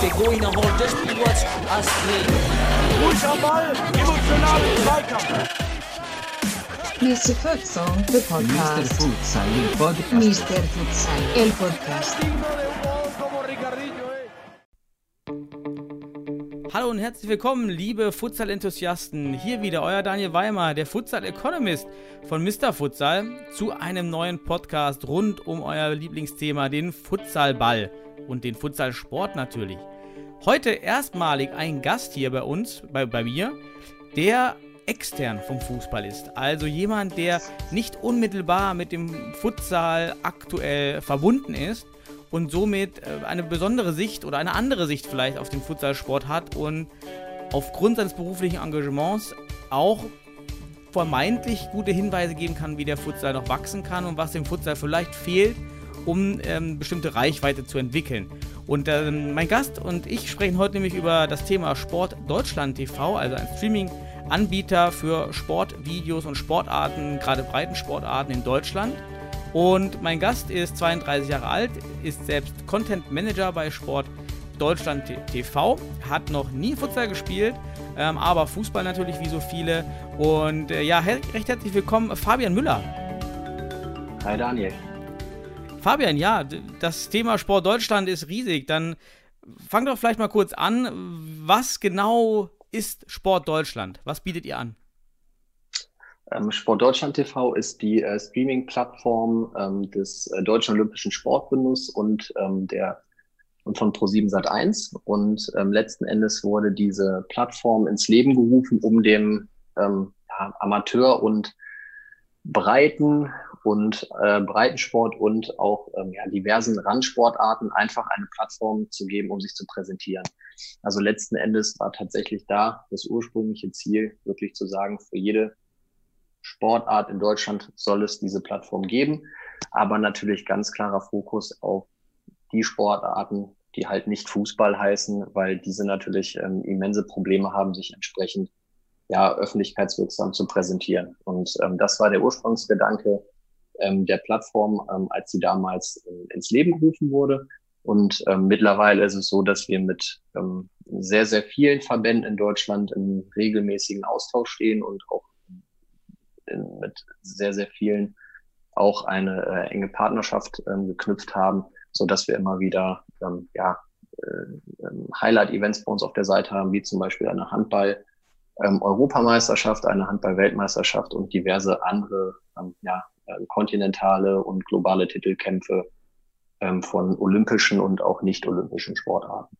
Der Goiner holt das Spielwatch Astrid. Ruhig am Ball, emotional im Zweikampf. Mr. Futsal, the Mr. podcast. Futsal, il podcast. Mr. Futsal, el podcast. Und herzlich willkommen, liebe Futsal-Enthusiasten. Hier wieder euer Daniel Weimer, der Futsal-Economist von Mr. Futsal, zu einem neuen Podcast rund um euer Lieblingsthema, den Futsalball und den Futsalsport natürlich. Heute erstmalig ein Gast hier bei uns, bei, bei mir, der extern vom Fußball ist. Also jemand, der nicht unmittelbar mit dem Futsal aktuell verbunden ist und somit äh, eine besondere Sicht oder eine andere Sicht vielleicht auf den Futsalsport hat und aufgrund seines beruflichen Engagements auch vermeintlich gute Hinweise geben kann, wie der Futsal noch wachsen kann und was dem Futsal vielleicht fehlt, um ähm, bestimmte Reichweite zu entwickeln. Und ähm, mein Gast und ich sprechen heute nämlich über das Thema Sport Deutschland TV, also ein Streaming-Anbieter für Sportvideos und Sportarten, gerade Breitensportarten in Deutschland. Und mein Gast ist 32 Jahre alt, ist selbst Content Manager bei Sport Deutschland TV, hat noch nie Futsal gespielt, ähm, aber Fußball natürlich wie so viele. Und äh, ja, recht herzlich willkommen, Fabian Müller. Hi Daniel. Fabian, ja, das Thema Sport Deutschland ist riesig. Dann fang doch vielleicht mal kurz an. Was genau ist Sport Deutschland? Was bietet ihr an? Ähm, Sport Deutschland TV ist die äh, Streaming-Plattform ähm, des äh, Deutschen Olympischen Sportbundes und ähm, der und von Pro7 Sat1. Und ähm, letzten Endes wurde diese Plattform ins Leben gerufen, um dem ähm, Amateur- und Breiten und äh, Breitensport und auch ähm, ja, diversen Randsportarten einfach eine Plattform zu geben, um sich zu präsentieren. Also letzten Endes war tatsächlich da das ursprüngliche Ziel, wirklich zu sagen, für jede Sportart in Deutschland soll es diese Plattform geben, aber natürlich ganz klarer Fokus auf die Sportarten, die halt nicht Fußball heißen, weil diese natürlich ähm, immense Probleme haben, sich entsprechend ja öffentlichkeitswirksam zu präsentieren. Und ähm, das war der Ursprungsgedanke ähm, der Plattform, ähm, als sie damals ähm, ins Leben gerufen wurde. Und ähm, mittlerweile ist es so, dass wir mit ähm, sehr, sehr vielen Verbänden in Deutschland im regelmäßigen Austausch stehen und auch in, mit sehr, sehr vielen auch eine äh, enge Partnerschaft ähm, geknüpft haben, so dass wir immer wieder ähm, ja, äh, ähm, Highlight-Events bei uns auf der Seite haben, wie zum Beispiel eine Handball- ähm, eine Handball-Weltmeisterschaft und diverse andere ähm, ja, äh, kontinentale und globale Titelkämpfe ähm, von olympischen und auch nicht-olympischen Sportarten.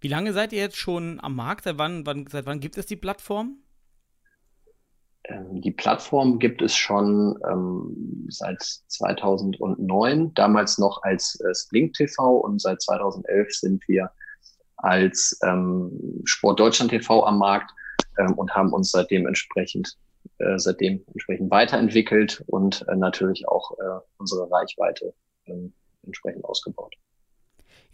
Wie lange seid ihr jetzt schon am Markt? Seit wann, wann, seit wann gibt es die Plattform? Ähm, Die Plattform gibt es schon ähm, seit 2009, damals noch als äh, Splink TV und seit 2011 sind wir als ähm, Sport Deutschland TV am Markt ähm, und haben uns seitdem entsprechend äh, seitdem entsprechend weiterentwickelt und äh, natürlich auch äh, unsere Reichweite ähm, entsprechend ausgebaut.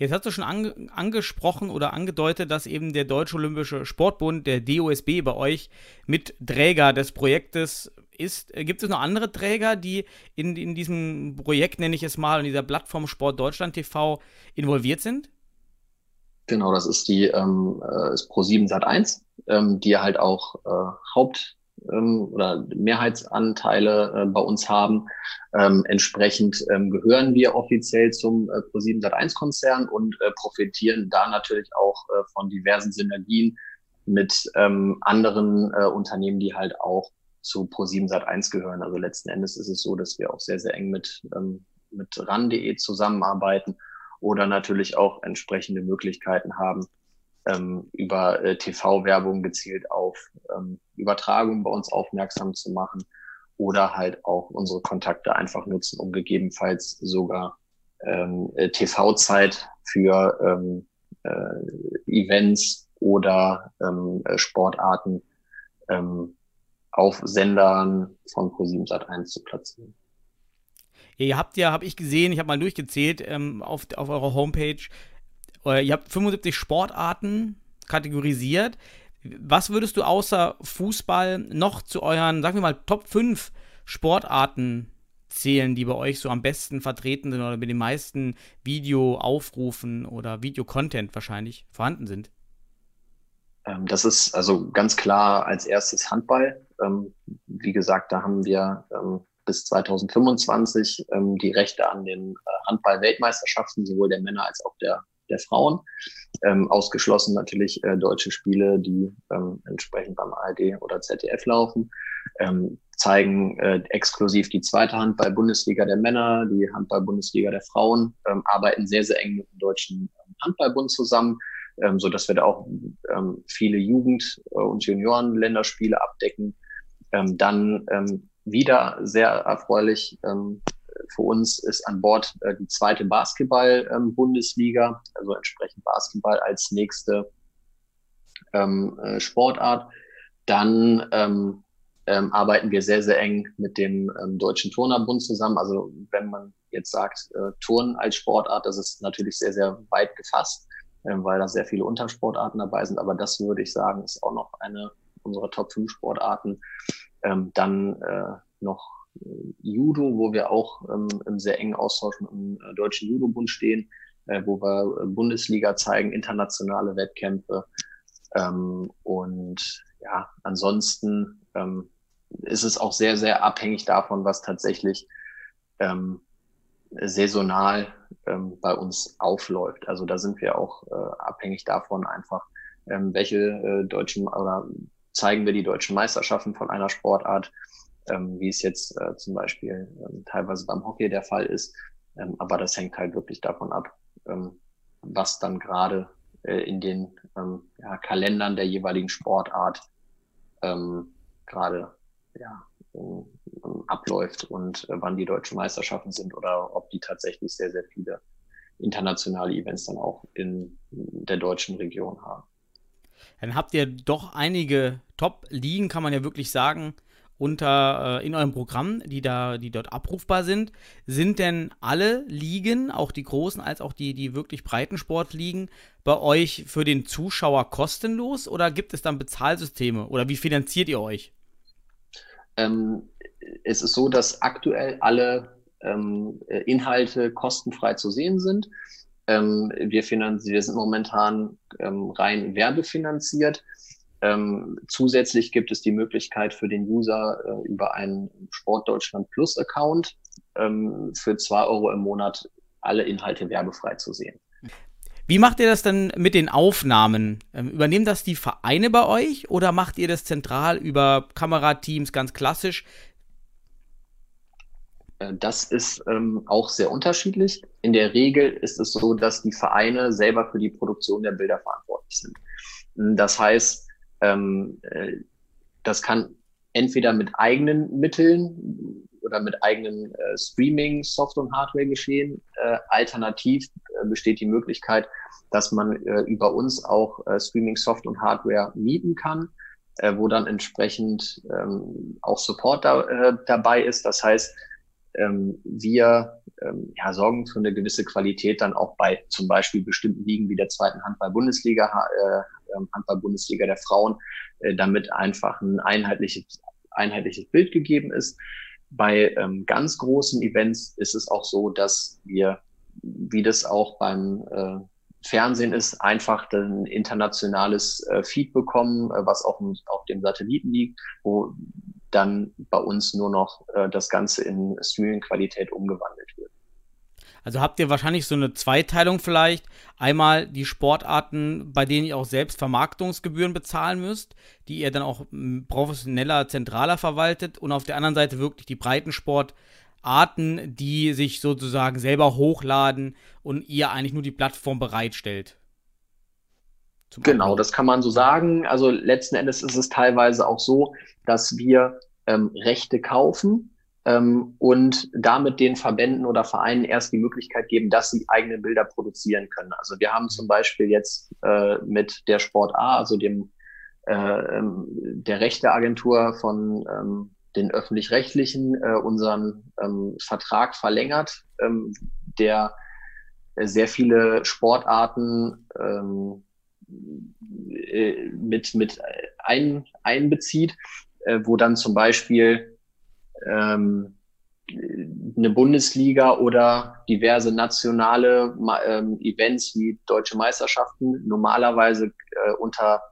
Jetzt hast du schon ange angesprochen oder angedeutet, dass eben der Deutsche Olympische Sportbund, der DOSB, bei euch mit Träger des Projektes ist. Gibt es noch andere Träger, die in, in diesem Projekt, nenne ich es mal, in dieser Plattform Sport Deutschland TV involviert sind? Genau, das ist die ähm, äh, ist Pro7 Sat1, ähm, die halt auch äh, Haupt ähm, oder Mehrheitsanteile äh, bei uns haben. Ähm, entsprechend ähm, gehören wir offiziell zum äh, Pro7 Sat1 Konzern und äh, profitieren da natürlich auch äh, von diversen Synergien mit ähm, anderen äh, Unternehmen, die halt auch zu Pro7 Sat1 gehören. Also letzten Endes ist es so, dass wir auch sehr, sehr eng mit, ähm, mit RAN.de zusammenarbeiten oder natürlich auch entsprechende Möglichkeiten haben, ähm, über äh, TV-Werbung gezielt auf ähm, Übertragungen bei uns aufmerksam zu machen oder halt auch unsere Kontakte einfach nutzen, um gegebenenfalls sogar ähm, äh, TV-Zeit für ähm, äh, Events oder ähm, äh, Sportarten ähm, auf Sendern von ProSieben Sat1 zu platzieren. Ihr habt ja, habe ich gesehen, ich habe mal durchgezählt ähm, auf, auf eurer Homepage, ihr habt 75 Sportarten kategorisiert. Was würdest du außer Fußball noch zu euren, sagen wir mal, Top 5 Sportarten zählen, die bei euch so am besten vertreten sind oder mit den meisten Videoaufrufen oder Videocontent wahrscheinlich vorhanden sind? Ähm, das ist also ganz klar als erstes Handball. Ähm, wie gesagt, da haben wir ähm, bis 2025 die Rechte an den äh, Handball-Weltmeisterschaften, sowohl der Männer als auch der, der Frauen. ausgeschlossen natürlich äh, deutsche Spiele, die entsprechend beim ARD oder ZDF laufen zeigen äh, exklusiv die zweite Handball-Bundesliga der Männer, die Handball-Bundesliga der Frauen, ähm, arbeiten sehr, sehr eng mit dem Deutschen Handballbund zusammen, ähm, so dass wir da auch ähm, viele Jugend- und Junioren-Länderspiele abdecken. Ähm, dann ähm, wieder sehr erfreulich ähm, für uns ist an Bord äh, die zweite Basketball-Bundesliga, also entsprechend Basketball als nächste ähm, äh, Sportart. Dann ähm, ähm, arbeiten wir sehr, sehr eng mit dem ähm, Deutschen Turnerbund zusammen. Also wenn man jetzt sagt, äh, Turnen als Sportart, das ist natürlich sehr, sehr weit gefasst, äh, weil da sehr viele Untersportarten dabei sind. Aber das würde ich sagen, ist auch noch eine unserer Top 5 Sportarten. Ähm, dann äh, noch Judo, wo wir auch ähm, im sehr engen Austausch mit dem äh, Deutschen Judo-Bund stehen, äh, wo wir Bundesliga zeigen, internationale Wettkämpfe. Ähm, und ja, ansonsten ähm, ist es auch sehr, sehr abhängig davon, was tatsächlich ähm, saisonal ähm, bei uns aufläuft. Also da sind wir auch äh, abhängig davon einfach, ähm, welche äh, deutschen oder zeigen wir die deutschen Meisterschaften von einer Sportart, ähm, wie es jetzt äh, zum Beispiel ähm, teilweise beim Hockey der Fall ist. Ähm, aber das hängt halt wirklich davon ab, ähm, was dann gerade äh, in den ähm, ja, Kalendern der jeweiligen Sportart ähm, gerade ja, abläuft und äh, wann die deutschen Meisterschaften sind oder ob die tatsächlich sehr, sehr viele internationale Events dann auch in der deutschen Region haben. Dann habt ihr doch einige Top-Ligen, kann man ja wirklich sagen, unter äh, in eurem Programm, die da, die dort abrufbar sind. Sind denn alle Ligen, auch die großen als auch die, die wirklich breiten Sportligen, bei euch für den Zuschauer kostenlos oder gibt es dann Bezahlsysteme oder wie finanziert ihr euch? Ähm, es ist so, dass aktuell alle ähm, Inhalte kostenfrei zu sehen sind. Ähm, wir, wir sind momentan ähm, rein werbefinanziert. Ähm, zusätzlich gibt es die Möglichkeit für den User äh, über einen Sportdeutschland Plus Account ähm, für zwei Euro im Monat alle Inhalte werbefrei zu sehen. Wie macht ihr das denn mit den Aufnahmen? Ähm, übernehmen das die Vereine bei euch oder macht ihr das zentral über Kamerateams ganz klassisch? Äh, das ist ähm, auch sehr unterschiedlich. In der Regel ist es so, dass die Vereine selber für die Produktion der Bilder verantwortlich sind. Das heißt, ähm, äh, das kann entweder mit eigenen Mitteln oder mit eigenen äh, Streaming, Software und Hardware geschehen. Äh, alternativ äh, besteht die Möglichkeit, dass man äh, über uns auch äh, Streaming, Software und Hardware mieten kann, wo dann entsprechend ähm, auch Support da, dabei ist. Das heißt, ähm, wir ähm, ja, sorgen für eine gewisse Qualität dann auch bei zum Beispiel bestimmten Ligen wie der zweiten Handball-Bundesliga, ähm, Handball-Bundesliga der Frauen, äh, damit einfach ein einheitliches, einheitliches Bild gegeben ist. Bei ähm, ganz großen Events ist es auch so, dass wir, wie das auch beim äh, Fernsehen ist, einfach ein internationales äh, Feed bekommen, äh, was auf dem, auf dem Satelliten liegt, wo dann bei uns nur noch äh, das Ganze in Streaming-Qualität umgewandelt wird. Also habt ihr wahrscheinlich so eine Zweiteilung vielleicht. Einmal die Sportarten, bei denen ihr auch selbst Vermarktungsgebühren bezahlen müsst, die ihr dann auch professioneller, zentraler verwaltet. Und auf der anderen Seite wirklich die Breitensportarten, die sich sozusagen selber hochladen und ihr eigentlich nur die Plattform bereitstellt. Genau, das kann man so sagen. Also letzten Endes ist es teilweise auch so, dass wir ähm, Rechte kaufen ähm, und damit den Verbänden oder Vereinen erst die Möglichkeit geben, dass sie eigene Bilder produzieren können. Also wir haben zum Beispiel jetzt äh, mit der Sport A, also dem äh, ähm, der Rechteagentur von ähm, den öffentlich-rechtlichen äh, unseren ähm, Vertrag verlängert, ähm, der sehr viele Sportarten ähm, äh, mit, mit ein, einbezieht, äh, wo dann zum Beispiel ähm, eine Bundesliga oder diverse nationale ähm, Events wie deutsche Meisterschaften normalerweise äh, unter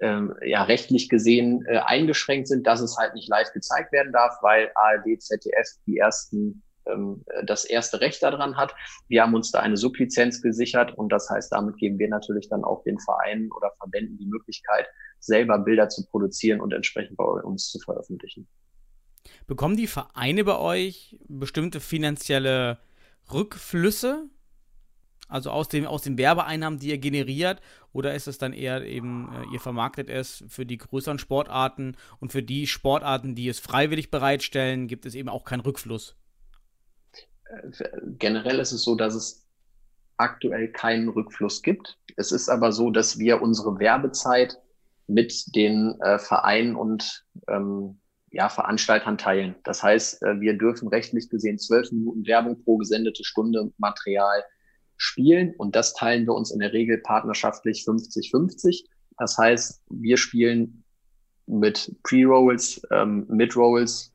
ähm, ja rechtlich gesehen äh, eingeschränkt sind, dass es halt nicht live gezeigt werden darf, weil ARD, ZDF die ersten ähm, das erste Recht daran hat. Wir haben uns da eine Sublizenz gesichert und das heißt, damit geben wir natürlich dann auch den Vereinen oder Verbänden die Möglichkeit, selber Bilder zu produzieren und entsprechend bei uns zu veröffentlichen. Bekommen die Vereine bei euch bestimmte finanzielle Rückflüsse? Also aus, dem, aus den Werbeeinnahmen, die ihr generiert? Oder ist es dann eher eben, äh, ihr vermarktet es für die größeren Sportarten und für die Sportarten, die es freiwillig bereitstellen, gibt es eben auch keinen Rückfluss? generell ist es so, dass es aktuell keinen Rückfluss gibt. Es ist aber so, dass wir unsere Werbezeit mit den äh, Vereinen und ähm, ja, Veranstaltern teilen. Das heißt, äh, wir dürfen rechtlich gesehen zwölf Minuten Werbung pro gesendete Stunde Material spielen und das teilen wir uns in der Regel partnerschaftlich 50-50. Das heißt, wir spielen mit Pre-Rolls, ähm, Mid-Rolls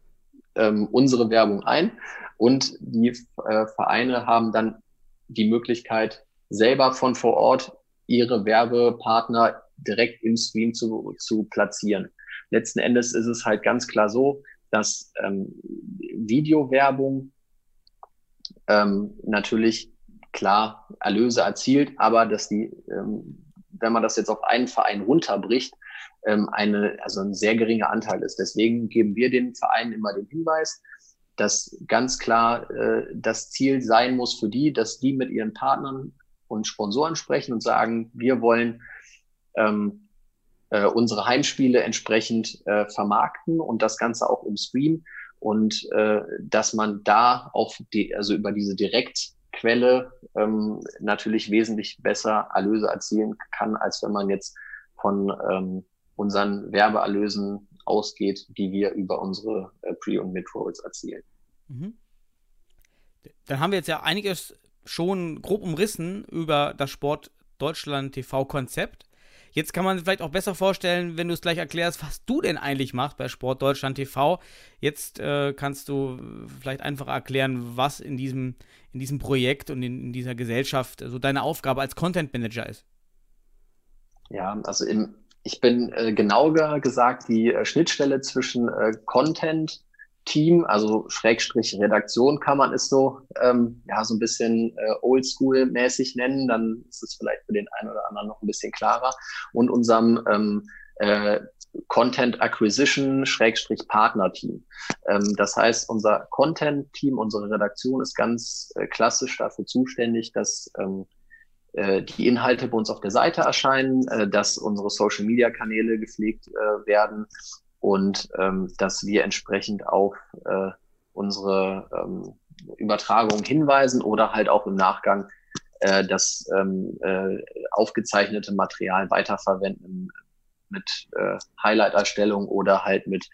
ähm, unsere Werbung ein und die äh, Vereine haben dann die Möglichkeit, selber von vor Ort ihre Werbepartner direkt im Stream zu, zu platzieren. Letzten Endes ist es halt ganz klar so, dass ähm, Videowerbung ähm, natürlich klar Erlöse erzielt, aber dass die, ähm, wenn man das jetzt auf einen Verein runterbricht, ähm, eine, also ein sehr geringer Anteil ist. Deswegen geben wir den Vereinen immer den Hinweis, dass ganz klar äh, das Ziel sein muss für die, dass die mit ihren Partnern und Sponsoren sprechen und sagen, wir wollen ähm, äh, unsere Heimspiele entsprechend äh, vermarkten und das Ganze auch im Stream und äh, dass man da auf die, also über diese Direktquelle ähm, natürlich wesentlich besser Erlöse erzielen kann, als wenn man jetzt von ähm, unseren Werbeerlösen ausgeht, die wir über unsere äh, Pre- und Mid-Rolls erzielen. Mhm. Dann haben wir jetzt ja einiges schon grob umrissen über das Sport Deutschland TV-Konzept. Jetzt kann man vielleicht auch besser vorstellen, wenn du es gleich erklärst, was du denn eigentlich machst bei Sport Deutschland TV. Jetzt äh, kannst du vielleicht einfach erklären, was in diesem, in diesem Projekt und in, in dieser Gesellschaft so deine Aufgabe als Content Manager ist. Ja, also im, ich bin äh, genauer gesagt die äh, Schnittstelle zwischen äh, Content, Team, also Schrägstrich Redaktion kann man es so, ähm, ja, so ein bisschen äh, oldschool-mäßig nennen, dann ist es vielleicht für den einen oder anderen noch ein bisschen klarer. Und unserem ähm, äh, Content Acquisition Schrägstrich Partner Team. Ähm, das heißt, unser Content Team, unsere Redaktion ist ganz äh, klassisch dafür zuständig, dass ähm, äh, die Inhalte bei uns auf der Seite erscheinen, äh, dass unsere Social Media Kanäle gepflegt äh, werden und ähm, dass wir entsprechend auf äh, unsere ähm, Übertragung hinweisen oder halt auch im Nachgang äh, das ähm, äh, aufgezeichnete Material weiterverwenden mit äh, Highlight-Erstellung oder halt mit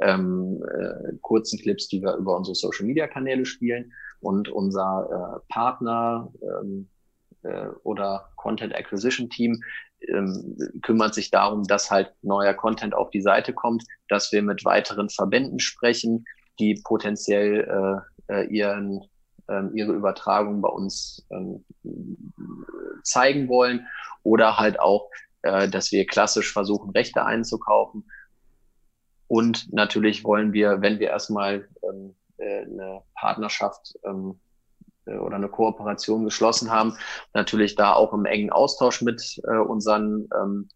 ähm, äh, kurzen Clips, die wir über unsere Social-Media-Kanäle spielen. Und unser äh, Partner ähm, äh, oder Content Acquisition Team ähm, kümmert sich darum, dass halt neuer Content auf die Seite kommt, dass wir mit weiteren Verbänden sprechen, die potenziell äh, äh ihren, äh, ihre Übertragung bei uns ähm, zeigen wollen oder halt auch, äh, dass wir klassisch versuchen, Rechte einzukaufen. Und natürlich wollen wir, wenn wir erstmal ähm, äh, eine Partnerschaft ähm, äh, oder eine Kooperation geschlossen haben. Natürlich da auch im engen Austausch mit äh, unseren ähm,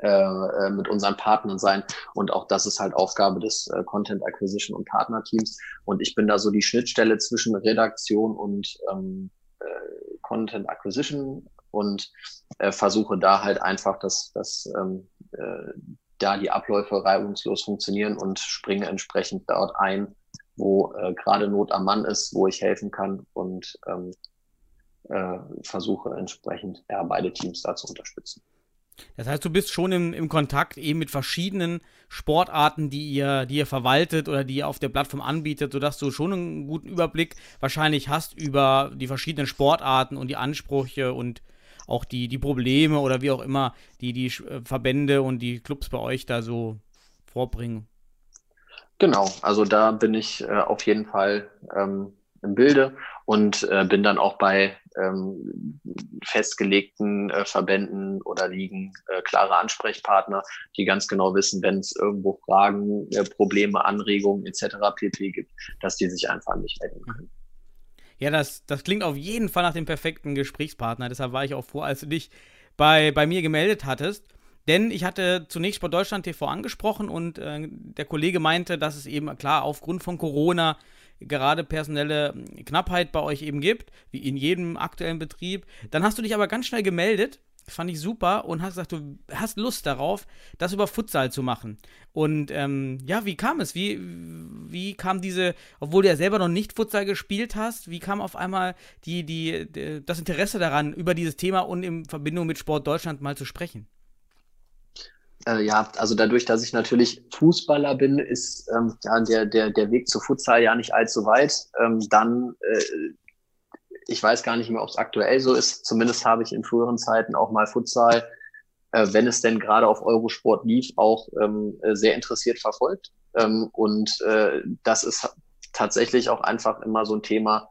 äh, äh, mit unseren Partnern sein. Und auch das ist halt Aufgabe des äh, Content Acquisition und Partnerteams. Und ich bin da so die Schnittstelle zwischen Redaktion und ähm, äh, Content Acquisition und äh, versuche da halt einfach, dass, dass ähm, äh, da die Abläufe reibungslos funktionieren und springe entsprechend dort ein, wo äh, gerade Not am Mann ist, wo ich helfen kann und ähm, äh, versuche entsprechend ja, beide Teams da zu unterstützen. Das heißt, du bist schon im, im Kontakt eben mit verschiedenen Sportarten, die ihr, die ihr verwaltet oder die ihr auf der Plattform anbietet, sodass du schon einen guten Überblick wahrscheinlich hast über die verschiedenen Sportarten und die Ansprüche und auch die, die Probleme oder wie auch immer, die die Verbände und die Clubs bei euch da so vorbringen. Genau, also da bin ich äh, auf jeden Fall ähm, im Bilde und äh, bin dann auch bei ähm, festgelegten äh, Verbänden oder Ligen äh, klare Ansprechpartner, die ganz genau wissen, wenn es irgendwo Fragen, äh, Probleme, Anregungen etc. pp gibt, dass die sich einfach an mich melden können. Ja, das, das klingt auf jeden Fall nach dem perfekten Gesprächspartner. Deshalb war ich auch froh, als du dich bei, bei mir gemeldet hattest. Denn ich hatte zunächst Sport Deutschland TV angesprochen und äh, der Kollege meinte, dass es eben klar aufgrund von Corona gerade personelle Knappheit bei euch eben gibt, wie in jedem aktuellen Betrieb. Dann hast du dich aber ganz schnell gemeldet fand ich super und hast gesagt, du hast Lust darauf, das über Futsal zu machen. Und ähm, ja, wie kam es? Wie, wie kam diese, obwohl du ja selber noch nicht Futsal gespielt hast, wie kam auf einmal die, die, die, das Interesse daran, über dieses Thema und in Verbindung mit Sport Deutschland mal zu sprechen? Äh, ja, also dadurch, dass ich natürlich Fußballer bin, ist ähm, ja der, der, der Weg zu Futsal ja nicht allzu weit. Ähm, dann äh, ich weiß gar nicht mehr, ob es aktuell so ist. Zumindest habe ich in früheren Zeiten auch mal Futsal, äh, wenn es denn gerade auf Eurosport lief, auch ähm, äh, sehr interessiert verfolgt. Ähm, und äh, das ist tatsächlich auch einfach immer so ein Thema.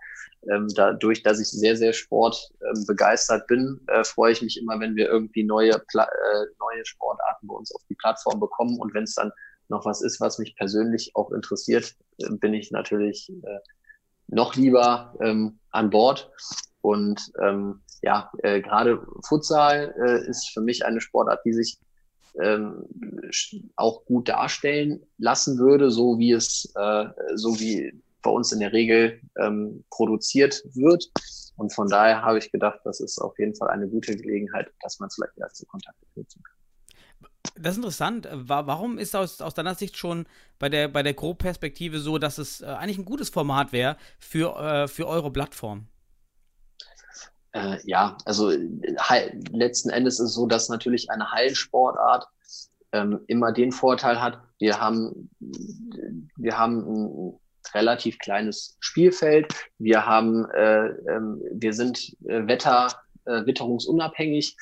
Ähm, dadurch, dass ich sehr, sehr sportbegeistert ähm, bin, äh, freue ich mich immer, wenn wir irgendwie neue, äh, neue Sportarten bei uns auf die Plattform bekommen. Und wenn es dann noch was ist, was mich persönlich auch interessiert, äh, bin ich natürlich äh, noch lieber ähm, an Bord. Und ähm, ja, gerade Futsal ist für mich eine Sportart, die sich ähm, auch gut darstellen lassen würde, so wie es, so wie bei uns in der Regel ähm, produziert wird. Und von daher habe ich gedacht, das ist auf jeden Fall eine gute Gelegenheit, dass man vielleicht erste Kontakte knüpfen kann. Das ist interessant. Warum ist aus, aus deiner Sicht schon bei der, bei der Grobperspektive so, dass es äh, eigentlich ein gutes Format wäre für, äh, für eure Plattform? Äh, ja, also letzten Endes ist es so, dass natürlich eine Heilsportart ähm, immer den Vorteil hat, wir haben, wir haben relativ kleines Spielfeld, wir haben, äh, ähm, wir sind äh, Wetter, äh, witterungsunabhängig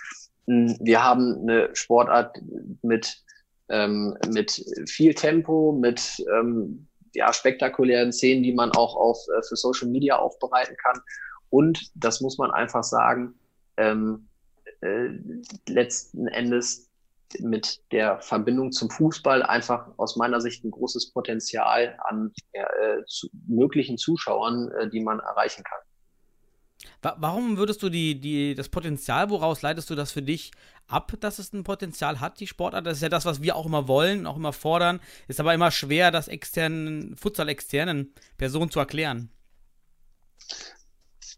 hm, wir haben eine Sportart mit, ähm, mit viel Tempo, mit ähm, ja, spektakulären Szenen, die man auch auf, äh, für Social Media aufbereiten kann. Und das muss man einfach sagen, ähm, äh, letzten Endes mit der Verbindung zum Fußball einfach aus meiner Sicht ein großes Potenzial an äh, zu, möglichen Zuschauern, äh, die man erreichen kann. Warum würdest du die, die, das Potenzial, woraus leitest du das für dich ab, dass es ein Potenzial hat, die Sportart? Das ist ja das, was wir auch immer wollen, auch immer fordern. Ist aber immer schwer, das externen, Futsal-externen Personen zu erklären.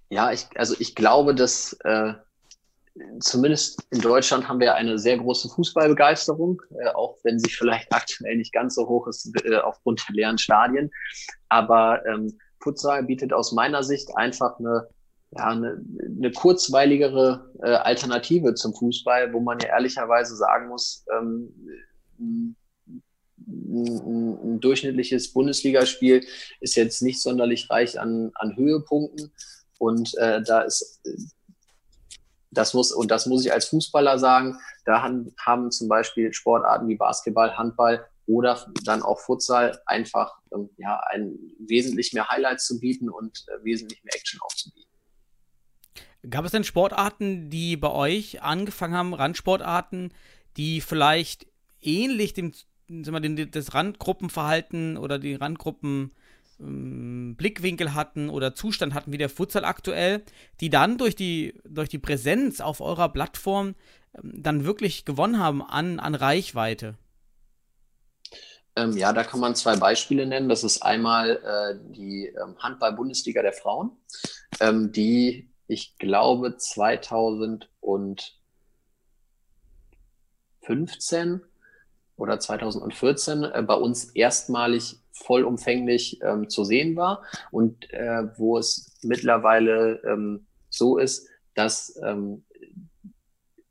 Ja, ich, also ich glaube, dass äh, zumindest in Deutschland haben wir eine sehr große Fußballbegeisterung, äh, auch wenn sie vielleicht aktuell nicht ganz so hoch ist äh, aufgrund der leeren Stadien. Aber ähm, Futsal bietet aus meiner Sicht einfach eine ja, eine, eine kurzweiligere äh, Alternative zum Fußball, wo man ja ehrlicherweise sagen muss, ähm, ein, ein, durchschnittliches Bundesligaspiel ist jetzt nicht sonderlich reich an, an Höhepunkten. Und äh, da ist das muss, und das muss ich als Fußballer sagen, da haben, zum Beispiel Sportarten wie Basketball, Handball oder dann auch Futsal einfach ähm, ja, ein wesentlich mehr Highlights zu bieten und äh, wesentlich mehr Action aufzubieten. Gab es denn Sportarten, die bei euch angefangen haben, Randsportarten, die vielleicht ähnlich dem, sagen wir, dem das Randgruppenverhalten oder die Randgruppen ähm, Blickwinkel hatten oder Zustand hatten wie der Futsal aktuell, die dann durch die, durch die Präsenz auf eurer Plattform ähm, dann wirklich gewonnen haben an, an Reichweite? Ähm, ja, da kann man zwei Beispiele nennen. Das ist einmal äh, die ähm, Handball-Bundesliga der Frauen, die ich glaube 2015 oder 2014 äh, bei uns erstmalig vollumfänglich ähm, zu sehen war und äh, wo es mittlerweile ähm, so ist, dass ähm,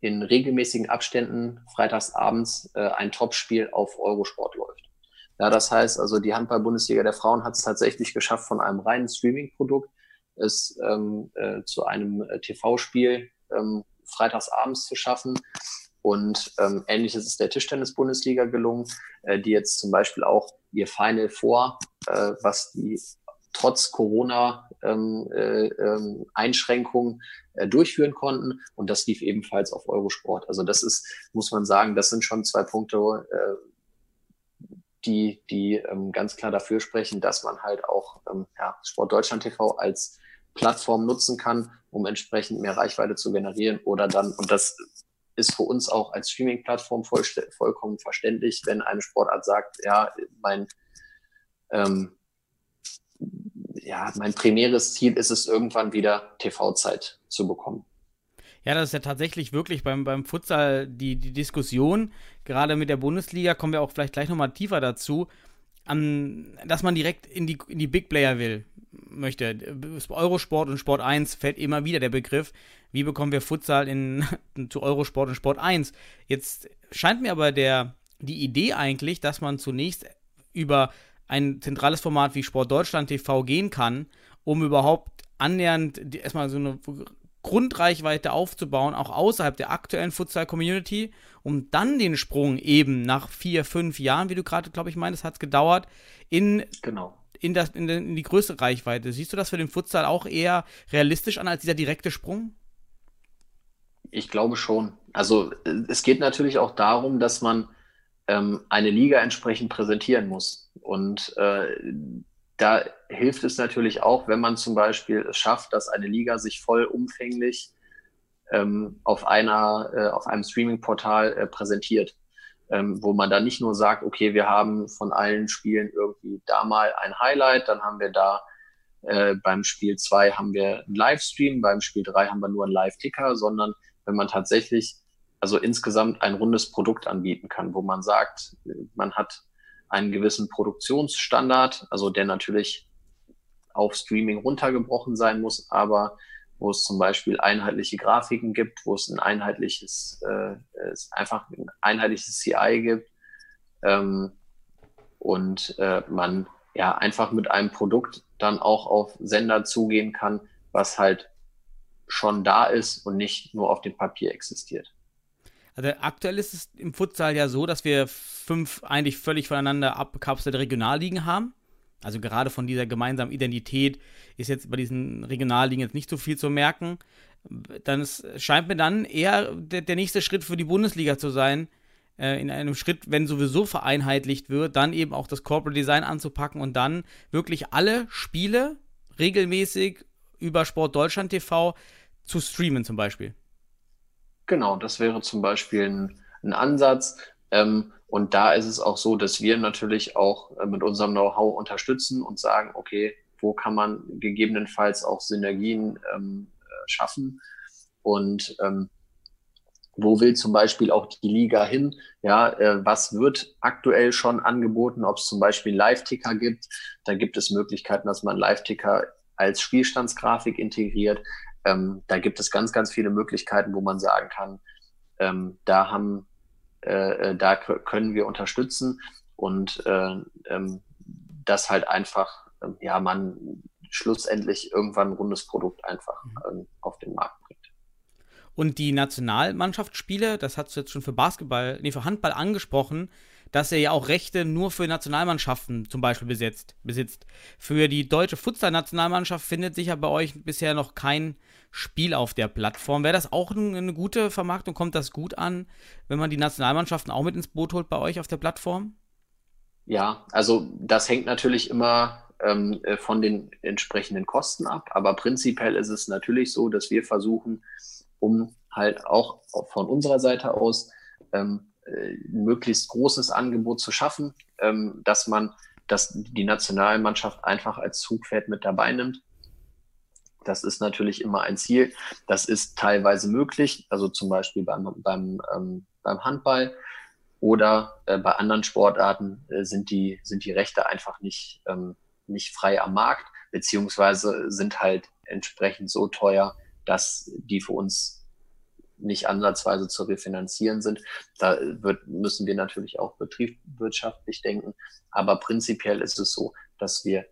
in regelmäßigen Abständen freitagsabends äh, ein Topspiel auf Eurosport läuft. Ja, das heißt also, die Handball-Bundesliga der Frauen hat es tatsächlich geschafft, von einem reinen Streaming-Produkt es ähm, äh, zu einem äh, TV-Spiel ähm, freitagsabends zu schaffen. Und ähm, ähnliches ist der Tischtennis-Bundesliga gelungen, äh, die jetzt zum Beispiel auch ihr Final Four, äh, was die trotz Corona-Einschränkungen ähm, äh, äh, durchführen konnten. Und das lief ebenfalls auf Eurosport. Also das ist, muss man sagen, das sind schon zwei Punkte, äh, die, die ähm, ganz klar dafür sprechen, dass man halt auch ähm, ja, Sport Deutschland TV als Plattform nutzen kann, um entsprechend mehr Reichweite zu generieren oder dann, und das ist für uns auch als Streaming-Plattform voll, vollkommen verständlich, wenn eine Sportart sagt, ja, mein, ähm, ja, mein primäres Ziel ist es, irgendwann wieder TV-Zeit zu bekommen. Ja, das ist ja tatsächlich wirklich beim, beim Futsal die, die Diskussion, gerade mit der Bundesliga, kommen wir auch vielleicht gleich nochmal tiefer dazu, an, dass man direkt in die, in die Big Player will, möchte. Eurosport und Sport 1 fällt immer wieder der Begriff. Wie bekommen wir Futsal in, zu Eurosport und Sport 1? Jetzt scheint mir aber der, die Idee eigentlich, dass man zunächst über ein zentrales Format wie Sport Deutschland TV gehen kann, um überhaupt annähernd erstmal so eine Grundreichweite aufzubauen, auch außerhalb der aktuellen Futsal-Community, um dann den Sprung eben nach vier, fünf Jahren, wie du gerade, glaube ich, meinst, hat es gedauert, in, genau. In, das, in, in die größere Reichweite. Siehst du das für den Futsal auch eher realistisch an als dieser direkte Sprung? Ich glaube schon. Also es geht natürlich auch darum, dass man ähm, eine Liga entsprechend präsentieren muss. Und äh, da hilft es natürlich auch, wenn man zum Beispiel es schafft, dass eine Liga sich vollumfänglich ähm, auf einer, äh, auf einem Streaming-Portal äh, präsentiert, ähm, wo man dann nicht nur sagt, okay, wir haben von allen Spielen irgendwie da mal ein Highlight, dann haben wir da äh, beim Spiel zwei haben wir einen Livestream, beim Spiel drei haben wir nur einen Live-Ticker, sondern wenn man tatsächlich also insgesamt ein rundes Produkt anbieten kann, wo man sagt, man hat einen gewissen Produktionsstandard, also der natürlich auf Streaming runtergebrochen sein muss, aber wo es zum Beispiel einheitliche Grafiken gibt, wo es ein einheitliches, äh, einfach ein einheitliches CI gibt ähm, und äh, man ja einfach mit einem Produkt dann auch auf Sender zugehen kann, was halt schon da ist und nicht nur auf dem Papier existiert. Also aktuell ist es im Futsal ja so, dass wir fünf eigentlich völlig voneinander abgekapselte Regionalligen haben. Also gerade von dieser gemeinsamen Identität ist jetzt bei diesen Regionalligen jetzt nicht so viel zu merken. Dann scheint mir dann eher der, der, nächste Schritt für die Bundesliga zu sein, äh, in einem Schritt, wenn sowieso vereinheitlicht wird, dann eben auch das Corporate Design anzupacken und dann wirklich alle Spiele regelmäßig über Sport Deutschland TV zu streamen zum Beispiel. Genau, das wäre zum Beispiel ein, ein Ansatz. Ähm, und da ist es auch so, dass wir natürlich auch äh, mit unserem Know-how unterstützen und sagen, okay, wo kann man gegebenenfalls auch Synergien ähm, äh, schaffen und ähm, wo will zum Beispiel auch die Liga hin? Ja, äh, was wird aktuell schon angeboten? Ob es zum Beispiel Live-Ticker gibt? Da gibt es Möglichkeiten, dass man Live-Ticker als Spielstandsgrafik integriert. Ähm, da gibt es ganz, ganz viele Möglichkeiten, wo man sagen kann, ähm, da haben, da können wir unterstützen und äh, ähm, das halt einfach, ähm, ja, man schlussendlich irgendwann ein rundes Produkt einfach mhm. ähm, auf den Markt bringt. Und die Nationalmannschaftsspiele, das hast du jetzt schon für Basketball, nee, für Handball angesprochen, dass er ja auch Rechte nur für Nationalmannschaften zum Beispiel besetzt, besitzt. Für die deutsche Futsal-Nationalmannschaft findet sich ja bei euch bisher noch kein Spiel auf der Plattform. Wäre das auch eine gute Vermarktung? Kommt das gut an, wenn man die Nationalmannschaften auch mit ins Boot holt bei euch auf der Plattform? Ja, also das hängt natürlich immer ähm, äh, von den entsprechenden Kosten ab, aber prinzipiell ist es natürlich so, dass wir versuchen, um halt auch von unserer Seite aus ähm, äh, möglichst großes Angebot zu schaffen, ähm, dass man dass die Nationalmannschaft einfach als Zugpferd mit dabei nimmt. Das ist natürlich immer ein Ziel. Das ist teilweise möglich, also zum Beispiel beim, beim, ähm, beim Handball oder äh, bei anderen Sportarten äh, sind, die, sind die Rechte einfach nicht, ähm, nicht frei am Markt, beziehungsweise sind halt entsprechend so teuer, dass die für uns nicht ansatzweise zu refinanzieren sind. Da wird, müssen wir natürlich auch betriebswirtschaftlich denken. Aber prinzipiell ist es so, dass wir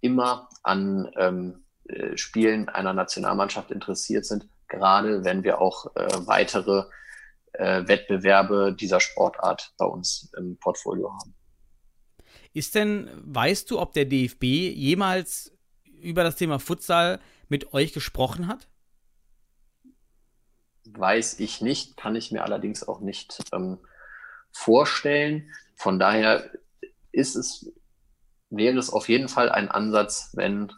immer an ähm, äh, Spielen einer Nationalmannschaft interessiert sind, gerade wenn wir auch äh, weitere äh, Wettbewerbe dieser Sportart bei uns im Portfolio haben. Ist denn, weißt du, ob der DFB jemals über das Thema Futsal mit euch gesprochen hat? Weiß ich nicht, kann ich mir allerdings auch nicht ähm, vorstellen. Von daher ist es, wäre es auf jeden Fall ein Ansatz, wenn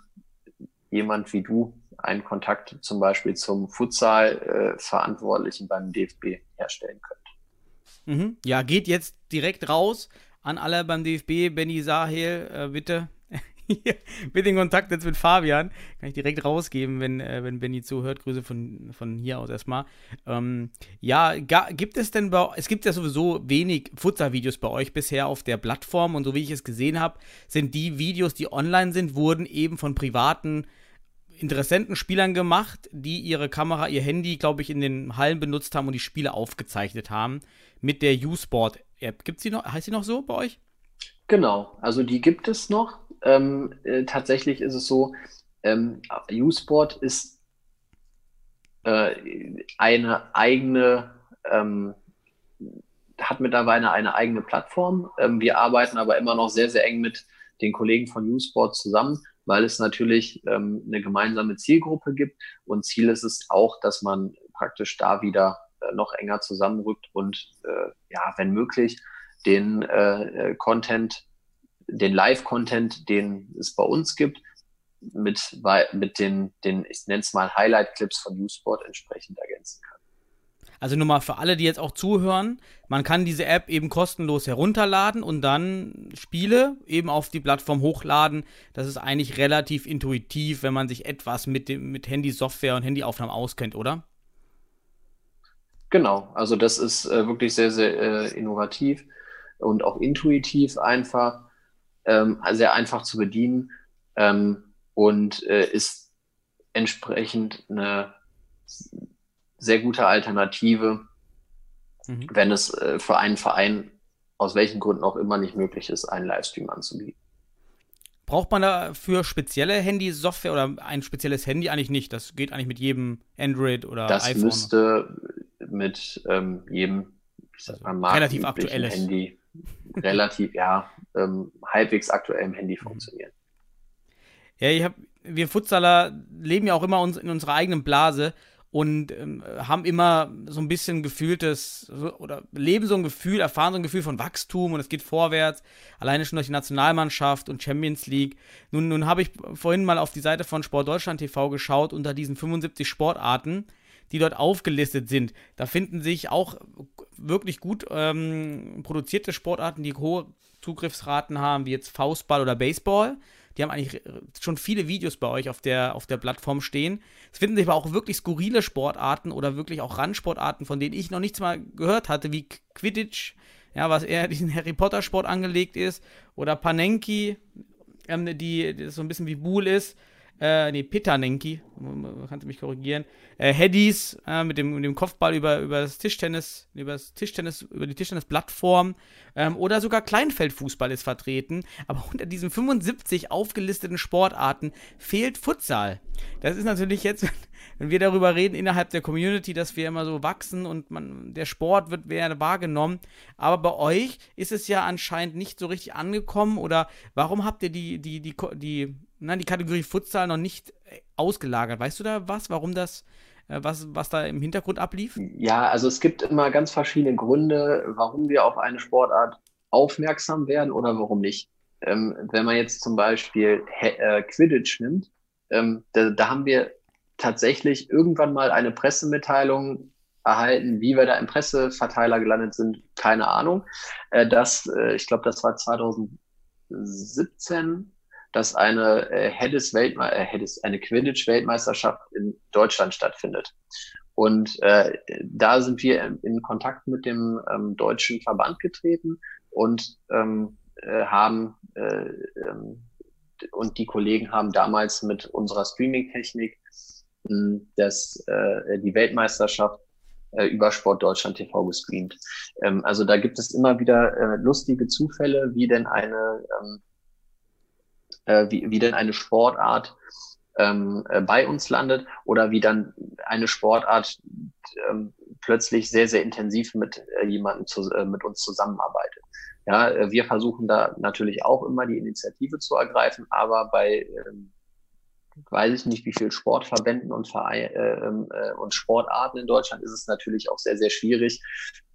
jemand wie du einen Kontakt zum Beispiel zum Futsal-Verantwortlichen äh, beim DFB herstellen könnte. Mhm. Ja, geht jetzt direkt raus an alle beim DFB. Benny Sahel, äh, bitte. mit den Kontakt jetzt mit Fabian. Kann ich direkt rausgeben, wenn, äh, wenn Benny zuhört. Grüße von, von hier aus erstmal. Ähm, ja, gibt es denn bei, es gibt ja sowieso wenig Futsal-Videos bei euch bisher auf der Plattform und so wie ich es gesehen habe, sind die Videos, die online sind, wurden eben von privaten interessenten Spielern gemacht, die ihre Kamera, ihr Handy, glaube ich, in den Hallen benutzt haben und die Spiele aufgezeichnet haben mit der U-Sport-App. Gibt sie noch, heißt sie noch so bei euch? Genau, also die gibt es noch. Ähm, äh, tatsächlich ist es so, ähm, U-Sport ist äh, eine eigene, ähm, hat mittlerweile eine eigene Plattform. Ähm, wir arbeiten aber immer noch sehr, sehr eng mit den Kollegen von U-Sport zusammen weil es natürlich ähm, eine gemeinsame Zielgruppe gibt. Und Ziel ist es auch, dass man praktisch da wieder äh, noch enger zusammenrückt und äh, ja, wenn möglich, den äh, Content, den Live-Content, den es bei uns gibt, mit, mit den, den ich nenne es mal Highlight-Clips von U-Sport entsprechend ergänzen kann. Also nur mal für alle, die jetzt auch zuhören, man kann diese App eben kostenlos herunterladen und dann Spiele eben auf die Plattform hochladen. Das ist eigentlich relativ intuitiv, wenn man sich etwas mit, dem, mit Handy-Software und Handyaufnahmen auskennt, oder? Genau, also das ist äh, wirklich sehr, sehr äh, innovativ und auch intuitiv einfach, ähm, sehr einfach zu bedienen ähm, und äh, ist entsprechend eine sehr gute Alternative, mhm. wenn es äh, für einen Verein aus welchen Gründen auch immer nicht möglich ist, einen Livestream anzubieten. Braucht man dafür spezielle Handy-Software oder ein spezielles Handy eigentlich nicht? Das geht eigentlich mit jedem Android oder das iPhone. Das müsste mit ähm, jedem ich sag also mal, relativ aktuelles Handy, relativ, ja, ähm, halbwegs aktuellem Handy funktionieren. Ja, ich hab, wir Futsaler leben ja auch immer uns in unserer eigenen Blase und ähm, haben immer so ein bisschen gefühltes oder leben so ein Gefühl, erfahren so ein Gefühl von Wachstum und es geht vorwärts, alleine schon durch die Nationalmannschaft und Champions League. Nun, nun habe ich vorhin mal auf die Seite von Sport Deutschland TV geschaut unter diesen 75 Sportarten, die dort aufgelistet sind. Da finden sich auch wirklich gut ähm, produzierte Sportarten, die hohe Zugriffsraten haben, wie jetzt Faustball oder Baseball. Die haben eigentlich schon viele Videos bei euch auf der, auf der Plattform stehen. Es finden sich aber auch wirklich skurrile Sportarten oder wirklich auch Randsportarten, von denen ich noch nichts mal gehört hatte, wie Quidditch, ja, was eher diesen Harry Potter Sport angelegt ist, oder Panenki, ähm, die, die so ein bisschen wie Buhl ist äh, nee, Petanenki, kannst du mich korrigieren, äh, Headies äh, mit, dem, mit dem Kopfball über, über das Tischtennis, über das Tischtennis, über die Tischtennisplattform ähm, oder sogar Kleinfeldfußball ist vertreten. Aber unter diesen 75 aufgelisteten Sportarten fehlt Futsal. Das ist natürlich jetzt, wenn wir darüber reden innerhalb der Community, dass wir immer so wachsen und man, der Sport wird mehr wahrgenommen. Aber bei euch ist es ja anscheinend nicht so richtig angekommen oder warum habt ihr die, die, die, die na, die Kategorie Futsal noch nicht äh, ausgelagert. Weißt du da was, warum das, äh, was, was da im Hintergrund ablief? Ja, also es gibt immer ganz verschiedene Gründe, warum wir auf eine Sportart aufmerksam werden oder warum nicht. Ähm, wenn man jetzt zum Beispiel äh, Quidditch nimmt, ähm, da, da haben wir tatsächlich irgendwann mal eine Pressemitteilung erhalten, wie wir da im Presseverteiler gelandet sind, keine Ahnung. Äh, das, äh, ich glaube, das war 2017 dass eine äh, Heddes Weltme äh, Heddes, eine Quidditch-Weltmeisterschaft in Deutschland stattfindet. Und äh, da sind wir in Kontakt mit dem ähm, deutschen Verband getreten und ähm, äh, haben äh, ähm, und die Kollegen haben damals mit unserer Streaming-Technik hm, das, äh, die Weltmeisterschaft äh, über Sport Deutschland TV gestreamt. Ähm, also da gibt es immer wieder äh, lustige Zufälle, wie denn eine ähm, äh, wie, wie denn eine Sportart ähm, äh, bei uns landet oder wie dann eine Sportart ähm, plötzlich sehr, sehr intensiv mit äh, jemandem zu, äh, mit uns zusammenarbeitet. Ja, äh, wir versuchen da natürlich auch immer die Initiative zu ergreifen, aber bei ähm, weiß ich nicht, wie viel Sportverbänden und, Verein, äh, ähm, äh, und Sportarten in Deutschland ist es natürlich auch sehr, sehr schwierig,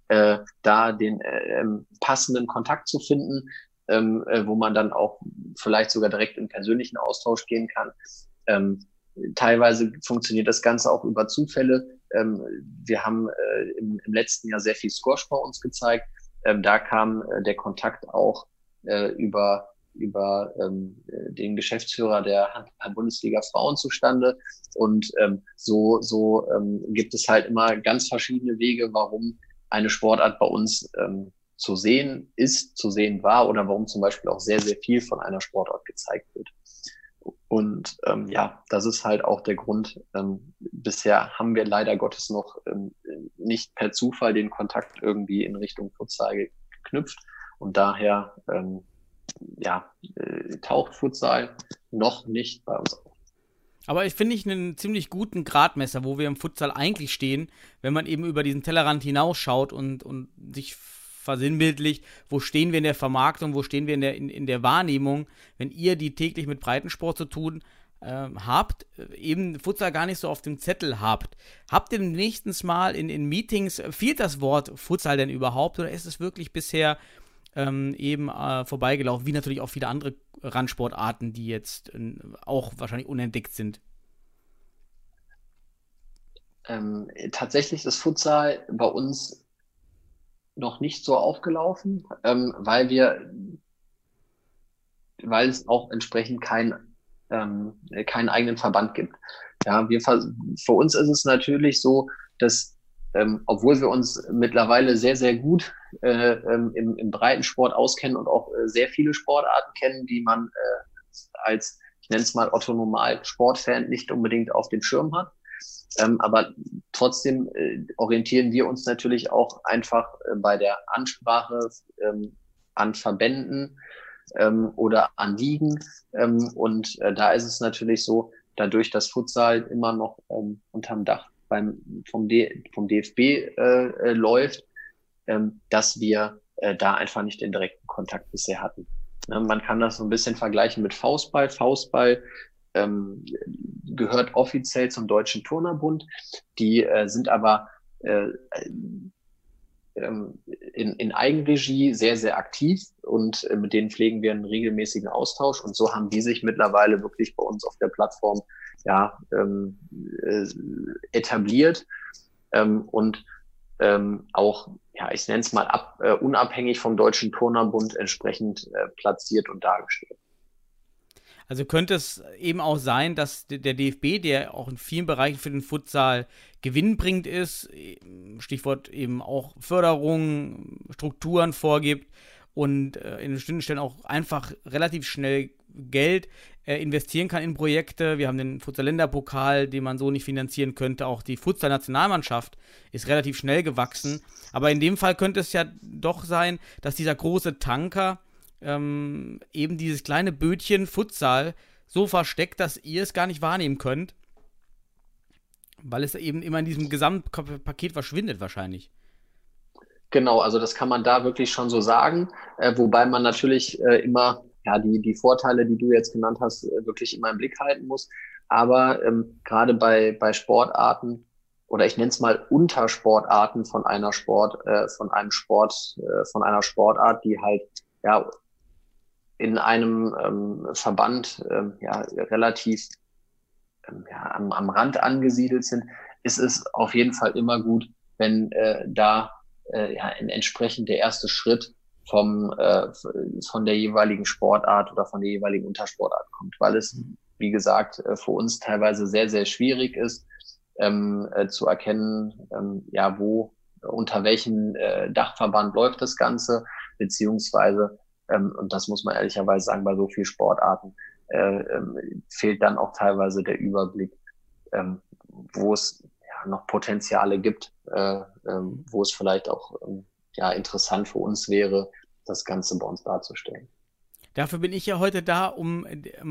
äh, da den äh, ähm, passenden Kontakt zu finden, ähm, äh, wo man dann auch vielleicht sogar direkt in persönlichen Austausch gehen kann. Ähm, teilweise funktioniert das Ganze auch über Zufälle. Ähm, wir haben äh, im, im, letzten Jahr sehr viel Squash bei uns gezeigt. Ähm, da kam äh, der Kontakt auch äh, über über ähm, den Geschäftsführer der Bundesliga Frauen zustande. Und ähm, so, so ähm, gibt es halt immer ganz verschiedene Wege, warum eine Sportart bei uns ähm, zu sehen ist, zu sehen war oder warum zum Beispiel auch sehr, sehr viel von einer Sportart gezeigt wird. Und ähm, ja, das ist halt auch der Grund. Ähm, bisher haben wir leider Gottes noch ähm, nicht per Zufall den Kontakt irgendwie in Richtung Futsal geknüpft. Und daher ähm, ja, äh, taucht Futsal noch nicht bei uns auf. Aber ich finde ich einen ziemlich guten Gradmesser, wo wir im Futsal eigentlich stehen, wenn man eben über diesen Tellerrand hinausschaut und, und sich versinnbildlicht, wo stehen wir in der Vermarktung, wo stehen wir in der, in, in der Wahrnehmung, wenn ihr, die täglich mit Breitensport zu tun äh, habt, eben Futsal gar nicht so auf dem Zettel habt. Habt ihr nächstens Mal in, in Meetings, fehlt das Wort Futsal denn überhaupt oder ist es wirklich bisher ähm, eben äh, vorbeigelaufen, wie natürlich auch viele andere Randsportarten, die jetzt äh, auch wahrscheinlich unentdeckt sind? Ähm, tatsächlich ist Futsal bei uns noch nicht so aufgelaufen, ähm, weil wir, weil es auch entsprechend kein, ähm, keinen eigenen Verband gibt. Ja, wir, für uns ist es natürlich so, dass ähm, obwohl wir uns mittlerweile sehr, sehr gut äh, ähm, im, im Breitensport auskennen und auch äh, sehr viele Sportarten kennen, die man äh, als, ich nenne es mal Otto Normal Sportfan nicht unbedingt auf dem Schirm hat. Ähm, aber trotzdem äh, orientieren wir uns natürlich auch einfach äh, bei der Ansprache ähm, an Verbänden ähm, oder an Ligen. Ähm, und äh, da ist es natürlich so, dadurch, dass Futsal immer noch ähm, unterm Dach beim, vom, D, vom DFB äh, äh, läuft, ähm, dass wir äh, da einfach nicht den direkten Kontakt bisher hatten. Ne, man kann das so ein bisschen vergleichen mit Faustball. Faustball ähm, gehört offiziell zum Deutschen Turnerbund. Die äh, sind aber äh, ähm, in, in Eigenregie sehr, sehr aktiv und äh, mit denen pflegen wir einen regelmäßigen Austausch. Und so haben die sich mittlerweile wirklich bei uns auf der Plattform ja, ähm, äh, etabliert ähm, und ähm, auch, ja, ich nenne es mal ab, äh, unabhängig vom Deutschen Turnerbund entsprechend äh, platziert und dargestellt. Also könnte es eben auch sein, dass der DFB, der auch in vielen Bereichen für den Futsal gewinnbringend ist, Stichwort eben auch Förderung, Strukturen vorgibt und äh, in bestimmten Stellen auch einfach relativ schnell Geld äh, investieren kann in Projekte. Wir haben den Futsal-Länderpokal, den man so nicht finanzieren könnte. Auch die Futsal-Nationalmannschaft ist relativ schnell gewachsen. Aber in dem Fall könnte es ja doch sein, dass dieser große Tanker ähm, eben dieses kleine Bötchen Futsal so versteckt, dass ihr es gar nicht wahrnehmen könnt. Weil es eben immer in diesem Gesamtpaket verschwindet, wahrscheinlich. Genau, also das kann man da wirklich schon so sagen. Äh, wobei man natürlich äh, immer ja, die, die Vorteile, die du jetzt genannt hast, äh, wirklich immer im Blick halten muss. Aber ähm, gerade bei, bei Sportarten oder ich nenne es mal Untersportarten von einer Sport, äh, von einem Sport, äh, von einer Sportart, die halt ja in einem ähm, Verband ähm, ja relativ ähm, ja, am, am Rand angesiedelt sind, ist es auf jeden Fall immer gut, wenn äh, da äh, ja, entsprechend der erste Schritt vom, äh, von der jeweiligen Sportart oder von der jeweiligen Untersportart kommt, weil es, wie gesagt, äh, für uns teilweise sehr, sehr schwierig ist, ähm, äh, zu erkennen, ähm, ja, wo, unter welchem äh, Dachverband läuft das Ganze, beziehungsweise, ähm, und das muss man ehrlicherweise sagen, bei so vielen Sportarten äh, ähm, fehlt dann auch teilweise der Überblick, ähm, wo es ja, noch Potenziale gibt, äh, ähm, wo es vielleicht auch ähm, ja, interessant für uns wäre, das Ganze bei uns darzustellen. Dafür bin ich ja heute da, um,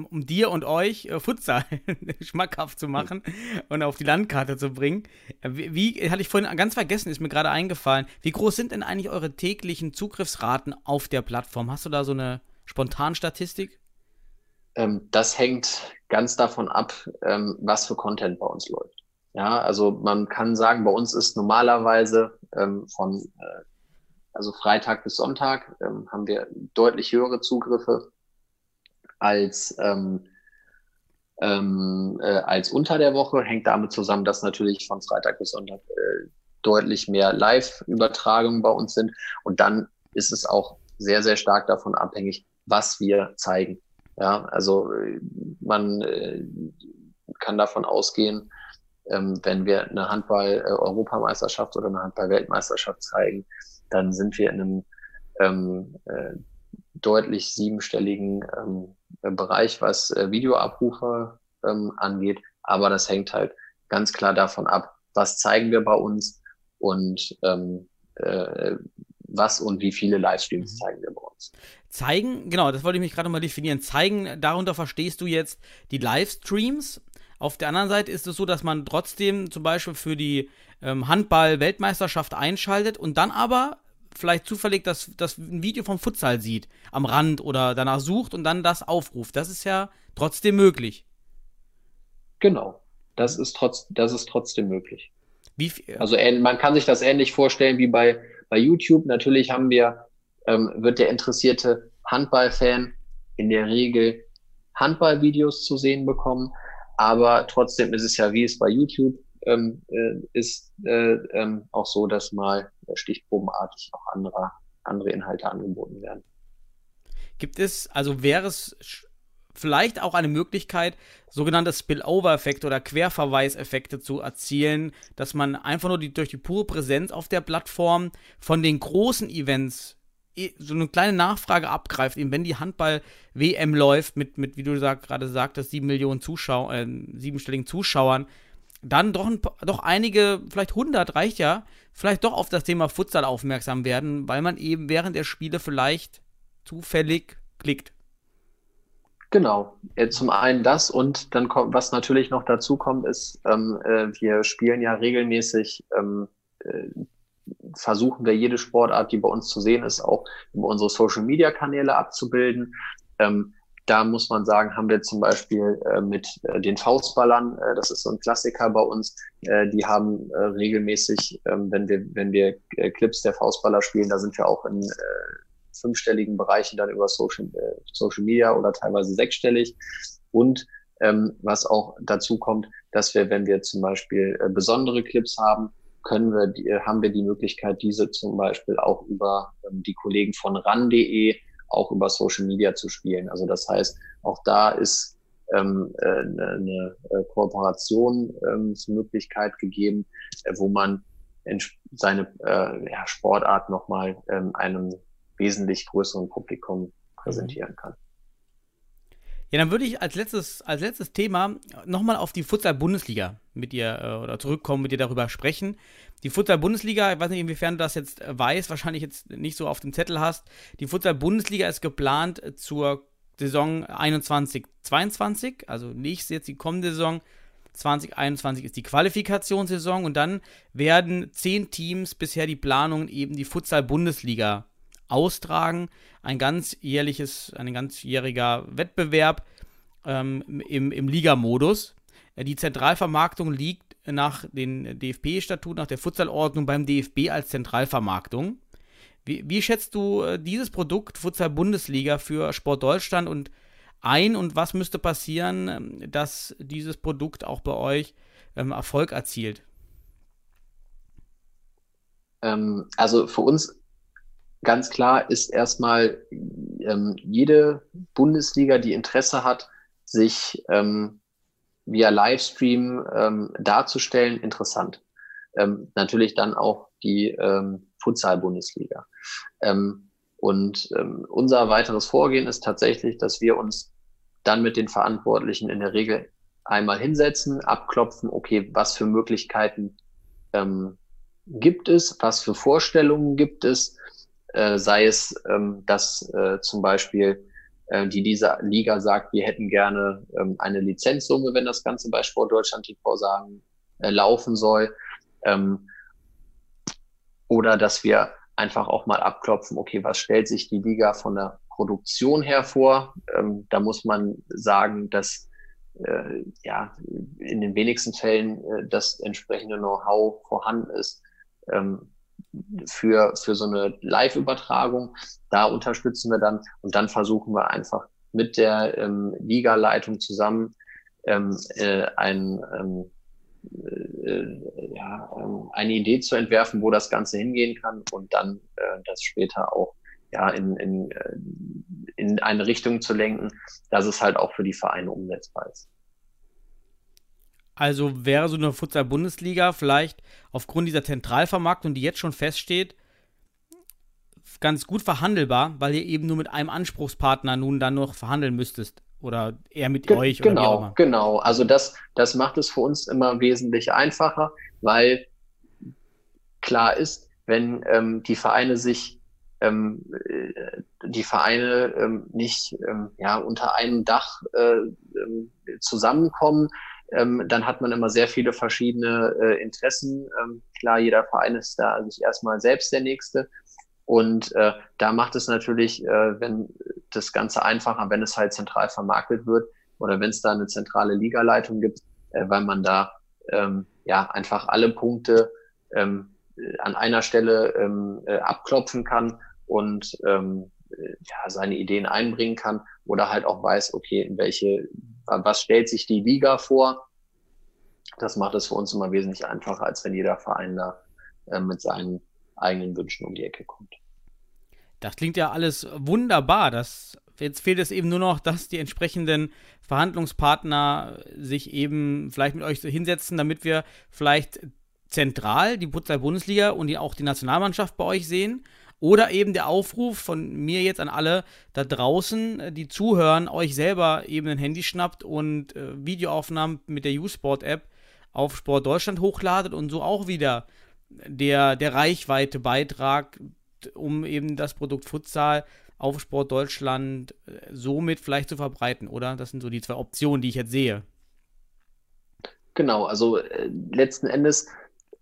um dir und euch äh, Futsal schmackhaft zu machen und auf die Landkarte zu bringen. Äh, wie, wie, hatte ich vorhin ganz vergessen, ist mir gerade eingefallen. Wie groß sind denn eigentlich eure täglichen Zugriffsraten auf der Plattform? Hast du da so eine Spontanstatistik? Ähm, das hängt ganz davon ab, ähm, was für Content bei uns läuft. Ja, also man kann sagen, bei uns ist normalerweise ähm, von äh, also Freitag bis Sonntag ähm, haben wir deutlich höhere Zugriffe als ähm, ähm, äh, als unter der Woche. Hängt damit zusammen, dass natürlich von Freitag bis Sonntag äh, deutlich mehr Live-Übertragungen bei uns sind. Und dann ist es auch sehr, sehr stark davon abhängig, was wir zeigen. Ja, also äh, man äh, kann davon ausgehen, ähm, wenn wir eine Handball-Europameisterschaft oder eine Handball-Weltmeisterschaft zeigen, dann sind wir in einem ähm, äh, deutlich siebenstelligen ähm, Bereich, was äh, Videoabrufe ähm, angeht. Aber das hängt halt ganz klar davon ab, was zeigen wir bei uns und ähm, äh, was und wie viele Livestreams mhm. zeigen wir bei uns. Zeigen, genau, das wollte ich mich gerade mal definieren. Zeigen, darunter verstehst du jetzt die Livestreams. Auf der anderen Seite ist es so, dass man trotzdem zum Beispiel für die ähm, Handball-Weltmeisterschaft einschaltet und dann aber vielleicht zufällig das, das ein Video vom Futsal sieht, am Rand oder danach sucht und dann das aufruft. Das ist ja trotzdem möglich. Genau, das ist, trotz, das ist trotzdem möglich. Wie, also man kann sich das ähnlich vorstellen wie bei, bei YouTube. Natürlich haben wir, ähm, wird der interessierte Handballfan in der Regel Handballvideos zu sehen bekommen, aber trotzdem ist es ja, wie es bei YouTube ähm, äh, ist, äh, ähm, auch so, dass mal stichprobenartig auch andere, andere Inhalte angeboten werden. Gibt es, also wäre es vielleicht auch eine Möglichkeit, sogenannte Spillover-Effekte oder Querverweiseffekte zu erzielen, dass man einfach nur die, durch die pure Präsenz auf der Plattform von den großen Events so eine kleine Nachfrage abgreift, eben wenn die Handball-WM läuft mit, mit, wie du sag, gerade sagtest, sieben Millionen Zuschauer, äh, siebenstelligen Zuschauern, dann doch, ein, doch einige, vielleicht 100 reicht ja, vielleicht doch auf das Thema Futsal aufmerksam werden, weil man eben während der Spiele vielleicht zufällig klickt. Genau, zum einen das und dann kommt, was natürlich noch dazu kommt, ist, ähm, äh, wir spielen ja regelmäßig, ähm, äh, versuchen wir jede Sportart, die bei uns zu sehen ist, auch über unsere Social Media Kanäle abzubilden. Ähm, da muss man sagen, haben wir zum Beispiel äh, mit äh, den Faustballern, äh, das ist so ein Klassiker bei uns, äh, die haben äh, regelmäßig, ähm, wenn wir, wenn wir äh, Clips der Faustballer spielen, da sind wir auch in fünfstelligen Bereichen dann über Social, Social Media oder teilweise sechsstellig. Und ähm, was auch dazu kommt, dass wir, wenn wir zum Beispiel besondere Clips haben, können wir, die, haben wir die Möglichkeit, diese zum Beispiel auch über ähm, die Kollegen von ran.de auch über Social Media zu spielen. Also das heißt, auch da ist ähm, äh, eine, eine Kooperationsmöglichkeit ähm, gegeben, äh, wo man seine äh, ja, Sportart nochmal ähm, einem wesentlich größeren Publikum präsentieren kann. Ja, dann würde ich als letztes, als letztes Thema nochmal auf die Futsal-Bundesliga mit dir äh, oder zurückkommen, mit dir darüber sprechen. Die Futsal-Bundesliga, ich weiß nicht, inwiefern du das jetzt weißt, wahrscheinlich jetzt nicht so auf dem Zettel hast. Die Futsal-Bundesliga ist geplant zur Saison 21-22, also nicht jetzt die kommende Saison. 2021 ist die Qualifikationssaison und dann werden zehn Teams bisher die Planungen eben die Futsal-Bundesliga austragen. Ein ganzjährliches, ein ganzjähriger Wettbewerb ähm, im, im Ligamodus. Äh, die Zentralvermarktung liegt nach den DFB-Statuten, nach der Futsalordnung beim DFB als Zentralvermarktung. Wie, wie schätzt du äh, dieses Produkt Futsal Bundesliga für Sport Deutschland und ein und was müsste passieren, ähm, dass dieses Produkt auch bei euch ähm, Erfolg erzielt? Ähm, also für uns ganz klar ist erstmal ähm, jede Bundesliga, die Interesse hat, sich ähm, via Livestream ähm, darzustellen, interessant. Ähm, natürlich dann auch die ähm, Futsal-Bundesliga. Ähm, und ähm, unser weiteres Vorgehen ist tatsächlich, dass wir uns dann mit den Verantwortlichen in der Regel einmal hinsetzen, abklopfen, okay, was für Möglichkeiten ähm, gibt es, was für Vorstellungen gibt es, äh, sei es, ähm, dass äh, zum Beispiel äh, die diese Liga sagt, wir hätten gerne ähm, eine Lizenzsumme, wenn das Ganze bei Sport Deutschland TV sagen, äh, laufen soll. Ähm, oder dass wir einfach auch mal abklopfen, okay, was stellt sich die Liga von der Produktion her vor? Ähm, da muss man sagen, dass äh, ja in den wenigsten Fällen äh, das entsprechende Know-how vorhanden ist. Ähm, für, für so eine Live-Übertragung. Da unterstützen wir dann und dann versuchen wir einfach mit der ähm, Liga-Leitung zusammen ähm, äh, ein, ähm, äh, ja, ähm, eine Idee zu entwerfen, wo das Ganze hingehen kann und dann äh, das später auch ja, in, in, äh, in eine Richtung zu lenken, dass es halt auch für die Vereine umsetzbar ist. Also wäre so eine Futsal-Bundesliga vielleicht aufgrund dieser Zentralvermarktung, die jetzt schon feststeht, ganz gut verhandelbar, weil ihr eben nur mit einem Anspruchspartner nun dann noch verhandeln müsstest. Oder eher mit Ge euch. Genau, genau. Also das, das macht es für uns immer wesentlich einfacher, weil klar ist, wenn ähm, die Vereine sich ähm, äh, die Vereine ähm, nicht ähm, ja, unter einem Dach äh, ähm, zusammenkommen, ähm, dann hat man immer sehr viele verschiedene äh, Interessen. Ähm, klar, jeder Verein ist da sich erstmal selbst der Nächste. Und äh, da macht es natürlich, äh, wenn das Ganze einfacher, wenn es halt zentral vermarktet wird oder wenn es da eine zentrale Ligaleitung gibt, äh, weil man da ähm, ja einfach alle Punkte ähm, an einer Stelle ähm, äh, abklopfen kann und ähm, ja, seine Ideen einbringen kann oder halt auch weiß, okay, in welche, was stellt sich die Liga vor? Das macht es für uns immer wesentlich einfacher, als wenn jeder Verein da äh, mit seinen eigenen Wünschen um die Ecke kommt. Das klingt ja alles wunderbar. Das, jetzt fehlt es eben nur noch, dass die entsprechenden Verhandlungspartner sich eben vielleicht mit euch hinsetzen, damit wir vielleicht zentral die Futsal-Bundesliga und die, auch die Nationalmannschaft bei euch sehen oder eben der Aufruf von mir jetzt an alle da draußen, äh, die zuhören, euch selber eben ein Handy schnappt und äh, Videoaufnahmen mit der U-Sport-App auf Sport Deutschland hochladet und so auch wieder der, der Reichweite Beitrag, um eben das Produkt Futsal auf Sport Deutschland äh, somit vielleicht zu verbreiten, oder? Das sind so die zwei Optionen, die ich jetzt sehe. Genau, also äh, letzten Endes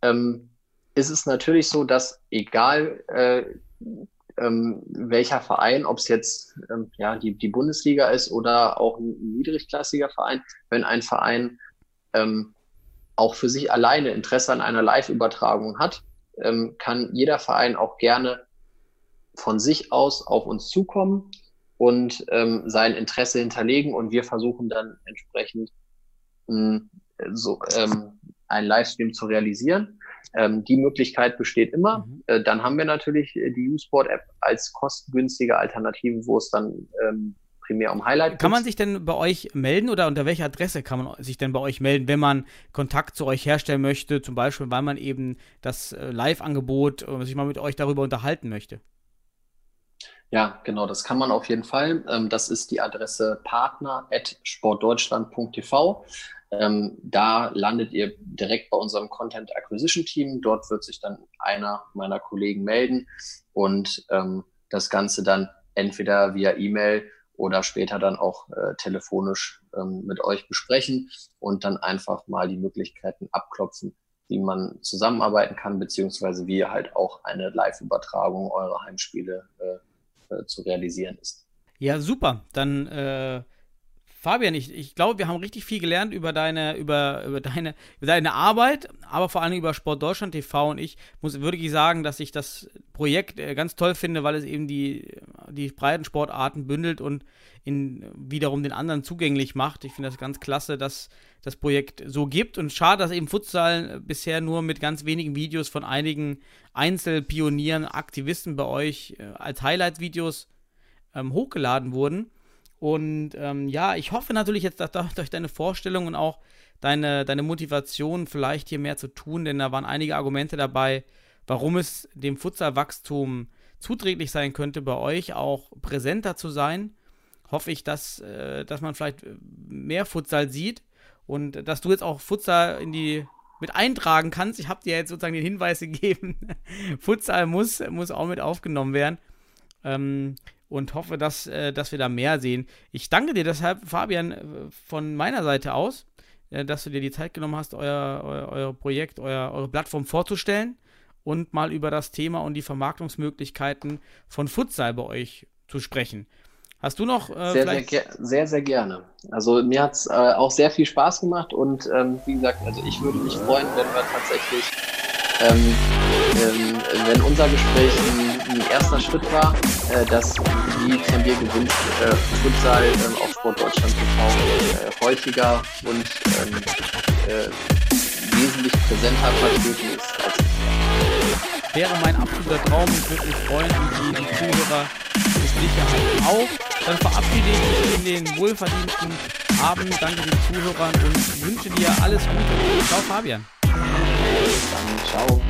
ähm, ist es natürlich so, dass egal äh, ähm, welcher Verein, ob es jetzt ähm, ja, die, die Bundesliga ist oder auch ein niedrigklassiger Verein, wenn ein Verein ähm, auch für sich alleine Interesse an einer Live-Übertragung hat, ähm, kann jeder Verein auch gerne von sich aus auf uns zukommen und ähm, sein Interesse hinterlegen und wir versuchen dann entsprechend mh, hm, so ähm, einen Livestream zu realisieren. Ähm, die Möglichkeit besteht immer. Mhm. Äh, dann haben wir natürlich äh, die U-Sport-App als kostengünstige Alternative, wo es dann ähm, primär um Highlight geht. Kann man sich denn bei euch melden oder unter welcher Adresse kann man sich denn bei euch melden, wenn man Kontakt zu euch herstellen möchte, zum Beispiel, weil man eben das äh, Live-Angebot äh, sich mal mit euch darüber unterhalten möchte? Ja, genau, das kann man auf jeden Fall. Ähm, das ist die Adresse partner.sportdeutschland.tv. Ähm, da landet ihr direkt bei unserem Content Acquisition Team. Dort wird sich dann einer meiner Kollegen melden und ähm, das Ganze dann entweder via E-Mail oder später dann auch äh, telefonisch ähm, mit euch besprechen und dann einfach mal die Möglichkeiten abklopfen, wie man zusammenarbeiten kann, beziehungsweise wie halt auch eine Live-Übertragung eurer Heimspiele äh, äh, zu realisieren ist. Ja, super. Dann äh, Fabian, ich, ich glaube, wir haben richtig viel gelernt über deine, über, über deine, über deine Arbeit, aber vor allem über Sport Deutschland TV. Und ich muss wirklich sagen, dass ich das Projekt äh, ganz toll finde, weil es eben die, die breiten Sportarten bündelt und in, wiederum den anderen zugänglich macht. Ich finde das ganz klasse, dass das Projekt so gibt. Und schade, dass eben Futsal bisher nur mit ganz wenigen Videos von einigen Einzelpionieren, Aktivisten bei euch äh, als Highlight-Videos ähm, hochgeladen wurden. Und ähm, ja, ich hoffe natürlich jetzt, dass durch deine Vorstellung und auch deine, deine Motivation vielleicht hier mehr zu tun, denn da waren einige Argumente dabei, warum es dem Futsalwachstum zuträglich sein könnte, bei euch auch präsenter zu sein. Hoffe ich, dass, äh, dass man vielleicht mehr Futsal sieht und dass du jetzt auch Futsal in die mit eintragen kannst. Ich habe dir jetzt sozusagen den Hinweis gegeben, Futsal muss, muss auch mit aufgenommen werden. Ähm, und hoffe, dass, äh, dass wir da mehr sehen. Ich danke dir deshalb, Fabian, äh, von meiner Seite aus, äh, dass du dir die Zeit genommen hast, euer, euer, euer Projekt, euer, eure Plattform vorzustellen und mal über das Thema und die Vermarktungsmöglichkeiten von Futsal bei euch zu sprechen. Hast du noch äh, sehr, sehr, sehr, sehr, gerne. Also mir hat es äh, auch sehr viel Spaß gemacht und ähm, wie gesagt, also ich würde mich freuen, wenn wir tatsächlich, ähm, ähm, wenn unser Gespräch ein, ein erster Schritt war, äh, dass wie von dir gewünscht äh, Futsal ähm, auf Sportdeutschland TV äh, häufiger und ähm, äh, wesentlich präsenter vertreten ist als Wäre mein absoluter Traum und würde mich freuen die, die Zuhörer mit Sicherheit auch. Dann verabschiede ich mich in den wohlverdienten Abend. Danke den Zuhörern und wünsche dir alles Gute. Ciao, Fabian. Dann ciao.